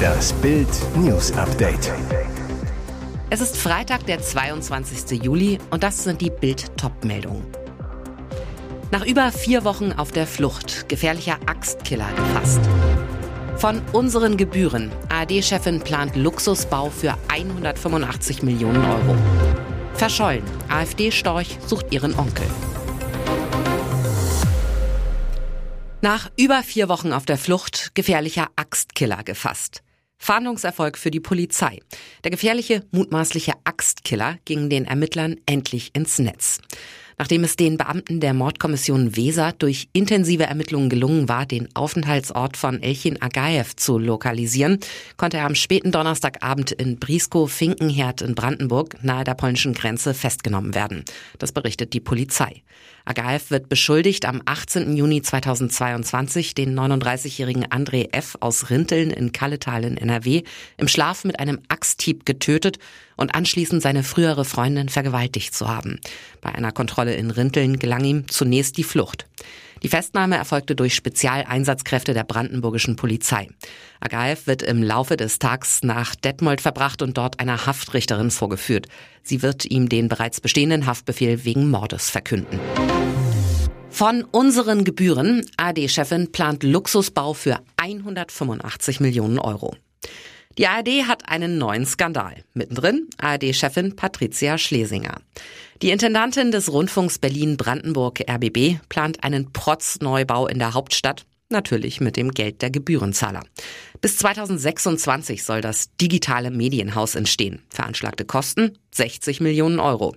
Das Bild News Update. Es ist Freitag, der 22. Juli und das sind die Bild Top-Meldungen. Nach über vier Wochen auf der Flucht, gefährlicher Axtkiller gefasst. Von unseren Gebühren. ARD-Chefin plant Luxusbau für 185 Millionen Euro. Verschollen. AfD-Storch sucht ihren Onkel. Nach über vier Wochen auf der Flucht gefährlicher Axtkiller gefasst. Fahndungserfolg für die Polizei. Der gefährliche, mutmaßliche Axtkiller ging den Ermittlern endlich ins Netz. Nachdem es den Beamten der Mordkommission Weser durch intensive Ermittlungen gelungen war, den Aufenthaltsort von Elchin Agaev zu lokalisieren, konnte er am späten Donnerstagabend in Briskow-Finkenherd in Brandenburg nahe der polnischen Grenze festgenommen werden. Das berichtet die Polizei. Agaev wird beschuldigt, am 18. Juni 2022 den 39-jährigen André F. aus Rinteln in Kalletal in NRW im Schlaf mit einem Axthieb getötet und anschließend seine frühere Freundin vergewaltigt zu haben. Bei einer Kontrolle in Rinteln gelang ihm zunächst die Flucht. Die Festnahme erfolgte durch Spezialeinsatzkräfte der brandenburgischen Polizei. Agaev wird im Laufe des Tags nach Detmold verbracht und dort einer Haftrichterin vorgeführt. Sie wird ihm den bereits bestehenden Haftbefehl wegen Mordes verkünden. Von unseren Gebühren. AD-Chefin plant Luxusbau für 185 Millionen Euro. Die ARD hat einen neuen Skandal. Mittendrin ARD-Chefin Patricia Schlesinger. Die Intendantin des Rundfunks Berlin-Brandenburg RBB plant einen Protz-Neubau in der Hauptstadt Natürlich mit dem Geld der Gebührenzahler. Bis 2026 soll das digitale Medienhaus entstehen. Veranschlagte Kosten 60 Millionen Euro.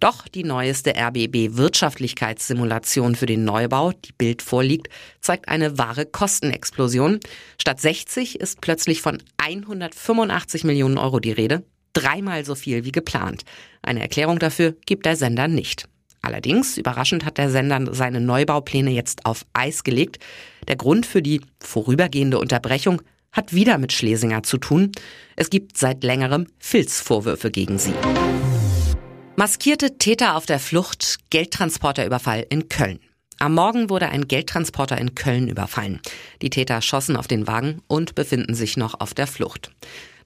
Doch die neueste RBB Wirtschaftlichkeitssimulation für den Neubau, die Bild vorliegt, zeigt eine wahre Kostenexplosion. Statt 60 ist plötzlich von 185 Millionen Euro die Rede. Dreimal so viel wie geplant. Eine Erklärung dafür gibt der Sender nicht. Allerdings, überraschend hat der Sender seine Neubaupläne jetzt auf Eis gelegt. Der Grund für die vorübergehende Unterbrechung hat wieder mit Schlesinger zu tun. Es gibt seit längerem Filzvorwürfe gegen sie. Maskierte Täter auf der Flucht, Geldtransporterüberfall in Köln. Am Morgen wurde ein Geldtransporter in Köln überfallen. Die Täter schossen auf den Wagen und befinden sich noch auf der Flucht.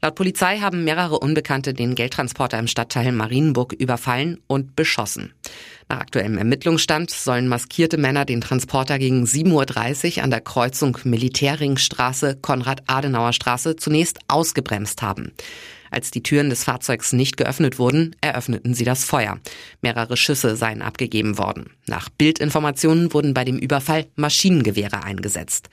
Laut Polizei haben mehrere Unbekannte den Geldtransporter im Stadtteil Marienburg überfallen und beschossen. Nach aktuellem Ermittlungsstand sollen maskierte Männer den Transporter gegen 7.30 Uhr an der Kreuzung Militärringstraße, Konrad-Adenauer-Straße zunächst ausgebremst haben. Als die Türen des Fahrzeugs nicht geöffnet wurden, eröffneten sie das Feuer. Mehrere Schüsse seien abgegeben worden. Nach Bildinformationen wurden bei dem Überfall Maschinengewehre eingesetzt.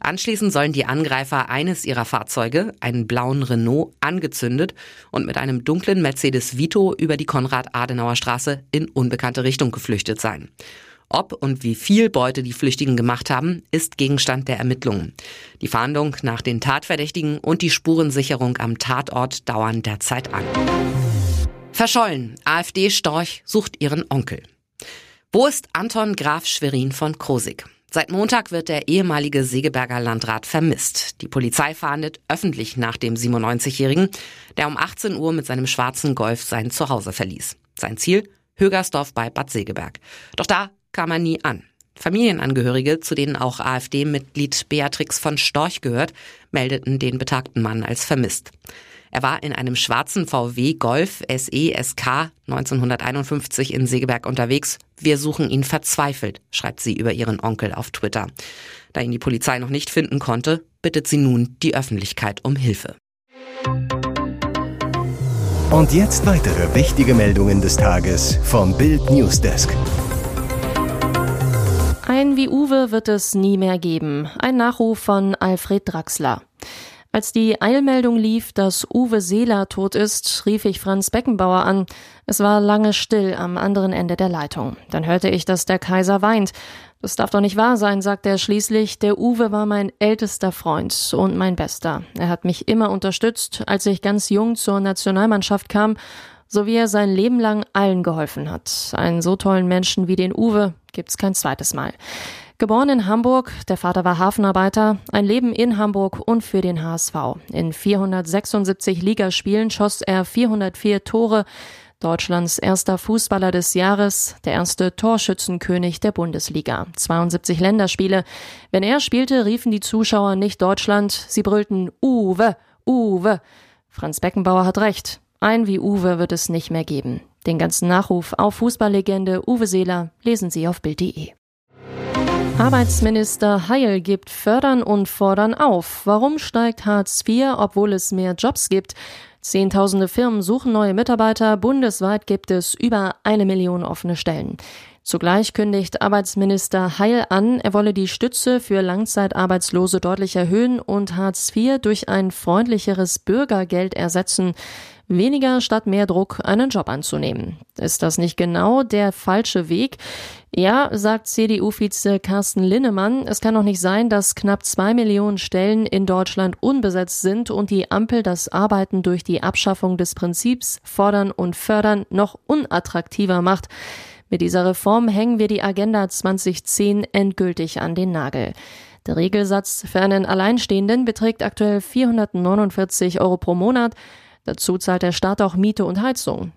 Anschließend sollen die Angreifer eines ihrer Fahrzeuge, einen blauen Renault, angezündet und mit einem dunklen Mercedes Vito über die Konrad-Adenauer Straße in unbekannte Richtung geflüchtet sein. Ob und wie viel Beute die Flüchtigen gemacht haben, ist Gegenstand der Ermittlungen. Die Fahndung nach den Tatverdächtigen und die Spurensicherung am Tatort dauern derzeit an. Verschollen. AfD-Storch sucht ihren Onkel. Wo ist Anton Graf Schwerin von Krosig? Seit Montag wird der ehemalige Segeberger Landrat vermisst. Die Polizei fahndet öffentlich nach dem 97-Jährigen, der um 18 Uhr mit seinem schwarzen Golf sein Zuhause verließ. Sein Ziel? Högersdorf bei Bad Segeberg. Doch da kam er nie an. Familienangehörige, zu denen auch AfD-Mitglied Beatrix von Storch gehört, meldeten den betagten Mann als vermisst. Er war in einem schwarzen VW Golf SE SK 1951 in Segeberg unterwegs. Wir suchen ihn verzweifelt, schreibt sie über ihren Onkel auf Twitter. Da ihn die Polizei noch nicht finden konnte, bittet sie nun die Öffentlichkeit um Hilfe. Und jetzt weitere wichtige Meldungen des Tages vom Bild Newsdesk. Ein wie Uwe wird es nie mehr geben. Ein Nachruf von Alfred Draxler. Als die Eilmeldung lief, dass Uwe Seeler tot ist, rief ich Franz Beckenbauer an. Es war lange still am anderen Ende der Leitung. Dann hörte ich, dass der Kaiser weint. Das darf doch nicht wahr sein, sagt er schließlich. Der Uwe war mein ältester Freund und mein bester. Er hat mich immer unterstützt, als ich ganz jung zur Nationalmannschaft kam, so wie er sein Leben lang allen geholfen hat. Einen so tollen Menschen wie den Uwe gibt's kein zweites Mal. Geboren in Hamburg, der Vater war Hafenarbeiter, ein Leben in Hamburg und für den HSV. In 476 Ligaspielen schoss er 404 Tore. Deutschlands erster Fußballer des Jahres, der erste Torschützenkönig der Bundesliga. 72 Länderspiele. Wenn er spielte, riefen die Zuschauer nicht Deutschland, sie brüllten Uwe, Uwe. Franz Beckenbauer hat recht. Ein wie Uwe wird es nicht mehr geben. Den ganzen Nachruf auf Fußballlegende Uwe Seeler lesen Sie auf Bild.de. Arbeitsminister Heil gibt Fördern und Fordern auf. Warum steigt Hartz IV, obwohl es mehr Jobs gibt? Zehntausende Firmen suchen neue Mitarbeiter. Bundesweit gibt es über eine Million offene Stellen. Zugleich kündigt Arbeitsminister Heil an, er wolle die Stütze für Langzeitarbeitslose deutlich erhöhen und Hartz IV durch ein freundlicheres Bürgergeld ersetzen. Weniger statt mehr Druck, einen Job anzunehmen. Ist das nicht genau der falsche Weg? Ja, sagt CDU-Vize Carsten Linnemann, es kann doch nicht sein, dass knapp zwei Millionen Stellen in Deutschland unbesetzt sind und die Ampel das Arbeiten durch die Abschaffung des Prinzips fordern und fördern noch unattraktiver macht. Mit dieser Reform hängen wir die Agenda 2010 endgültig an den Nagel. Der Regelsatz für einen Alleinstehenden beträgt aktuell 449 Euro pro Monat. Dazu zahlt der Staat auch Miete und Heizung.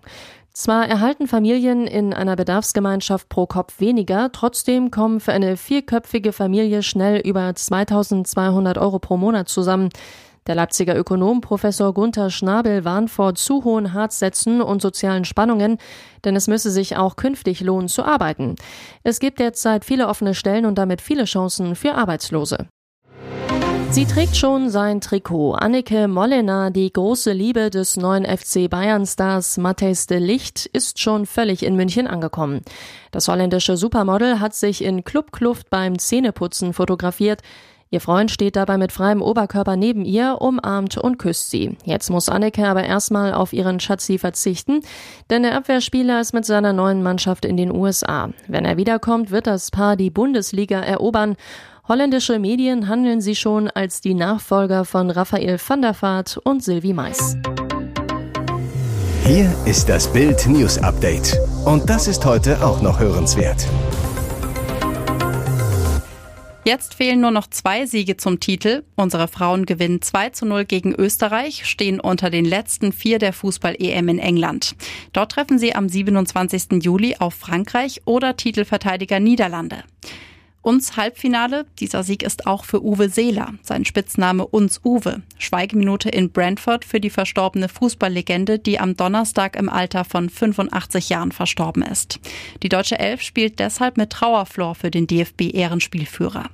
Zwar erhalten Familien in einer Bedarfsgemeinschaft pro Kopf weniger, trotzdem kommen für eine vierköpfige Familie schnell über 2200 Euro pro Monat zusammen. Der Leipziger Ökonom Professor Gunther Schnabel warnt vor zu hohen Harzsätzen und sozialen Spannungen, denn es müsse sich auch künftig lohnen zu arbeiten. Es gibt derzeit viele offene Stellen und damit viele Chancen für Arbeitslose. Sie trägt schon sein Trikot. Annike Mollena, die große Liebe des neuen FC Bayern-Stars Matthijs de Licht, ist schon völlig in München angekommen. Das holländische Supermodel hat sich in Clubkluft beim Zähneputzen fotografiert. Ihr Freund steht dabei mit freiem Oberkörper neben ihr, umarmt und küsst sie. Jetzt muss Anneke aber erstmal auf ihren Schatzi verzichten, denn der Abwehrspieler ist mit seiner neuen Mannschaft in den USA. Wenn er wiederkommt, wird das Paar die Bundesliga erobern. Holländische Medien handeln sie schon als die Nachfolger von Raphael van der Vaart und Sylvie Mais. Hier ist das Bild News Update. Und das ist heute auch noch hörenswert. Jetzt fehlen nur noch zwei Siege zum Titel. Unsere Frauen gewinnen 2 zu 0 gegen Österreich, stehen unter den letzten vier der Fußball-EM in England. Dort treffen sie am 27. Juli auf Frankreich oder Titelverteidiger Niederlande. Uns Halbfinale. Dieser Sieg ist auch für Uwe Seeler. Sein Spitzname Uns Uwe. Schweigeminute in Brentford für die verstorbene Fußballlegende, die am Donnerstag im Alter von 85 Jahren verstorben ist. Die deutsche Elf spielt deshalb mit Trauerflor für den DFB-Ehrenspielführer.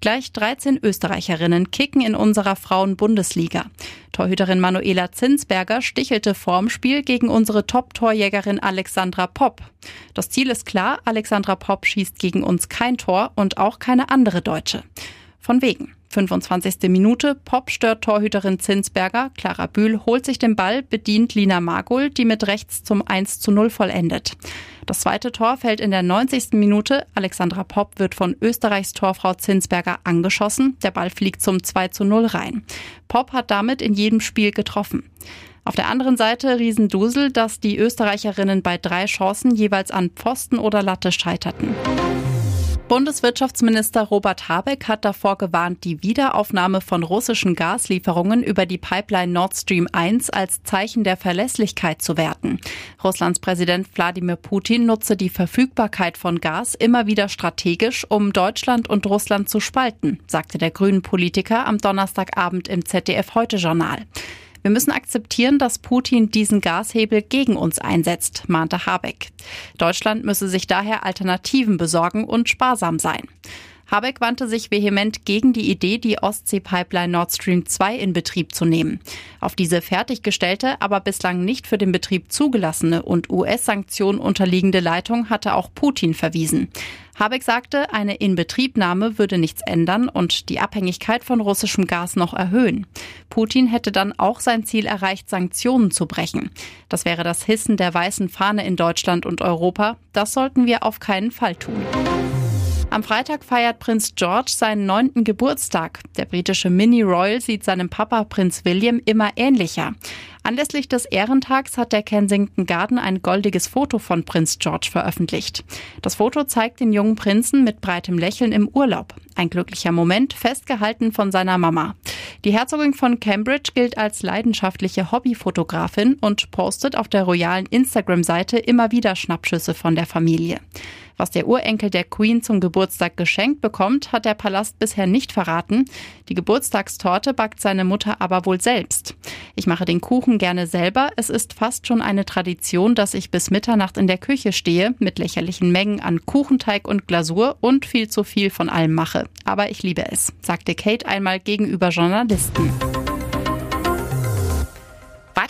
Gleich 13 Österreicherinnen kicken in unserer Frauen-Bundesliga. Torhüterin Manuela Zinsberger stichelte vorm Spiel gegen unsere Top-Torjägerin Alexandra Popp. Das Ziel ist klar, Alexandra Popp schießt gegen uns kein Tor und auch keine andere Deutsche. Von wegen. 25. Minute, Pop stört Torhüterin Zinsberger, Clara Bühl holt sich den Ball, bedient Lina Margul, die mit rechts zum 1 zu 0 vollendet. Das zweite Tor fällt in der 90. Minute. Alexandra Popp wird von Österreichs Torfrau Zinsberger angeschossen. Der Ball fliegt zum 2 zu 0 rein. Popp hat damit in jedem Spiel getroffen. Auf der anderen Seite Riesendusel, dass die Österreicherinnen bei drei Chancen jeweils an Pfosten oder Latte scheiterten. Bundeswirtschaftsminister Robert Habeck hat davor gewarnt, die Wiederaufnahme von russischen Gaslieferungen über die Pipeline Nord Stream 1 als Zeichen der Verlässlichkeit zu werten. Russlands Präsident Wladimir Putin nutze die Verfügbarkeit von Gas immer wieder strategisch, um Deutschland und Russland zu spalten, sagte der grünen Politiker am Donnerstagabend im ZDF Heute Journal. Wir müssen akzeptieren, dass Putin diesen Gashebel gegen uns einsetzt, mahnte Habeck. Deutschland müsse sich daher Alternativen besorgen und sparsam sein. Habeck wandte sich vehement gegen die Idee, die Ostsee-Pipeline Nord Stream 2 in Betrieb zu nehmen. Auf diese fertiggestellte, aber bislang nicht für den Betrieb zugelassene und US-Sanktionen unterliegende Leitung hatte auch Putin verwiesen. Habeck sagte, eine Inbetriebnahme würde nichts ändern und die Abhängigkeit von russischem Gas noch erhöhen. Putin hätte dann auch sein Ziel erreicht, Sanktionen zu brechen. Das wäre das Hissen der weißen Fahne in Deutschland und Europa. Das sollten wir auf keinen Fall tun. Am Freitag feiert Prinz George seinen neunten Geburtstag. Der britische Mini-Royal sieht seinem Papa Prinz William immer ähnlicher. Anlässlich des Ehrentags hat der Kensington Garden ein goldiges Foto von Prinz George veröffentlicht. Das Foto zeigt den jungen Prinzen mit breitem Lächeln im Urlaub. Ein glücklicher Moment, festgehalten von seiner Mama. Die Herzogin von Cambridge gilt als leidenschaftliche Hobbyfotografin und postet auf der royalen Instagram-Seite immer wieder Schnappschüsse von der Familie. Was der Urenkel der Queen zum Geburtstag geschenkt bekommt, hat der Palast bisher nicht verraten. Die Geburtstagstorte backt seine Mutter aber wohl selbst. Ich mache den Kuchen gerne selber. Es ist fast schon eine Tradition, dass ich bis Mitternacht in der Küche stehe, mit lächerlichen Mengen an Kuchenteig und Glasur und viel zu viel von allem mache. Aber ich liebe es, sagte Kate einmal gegenüber Journalisten.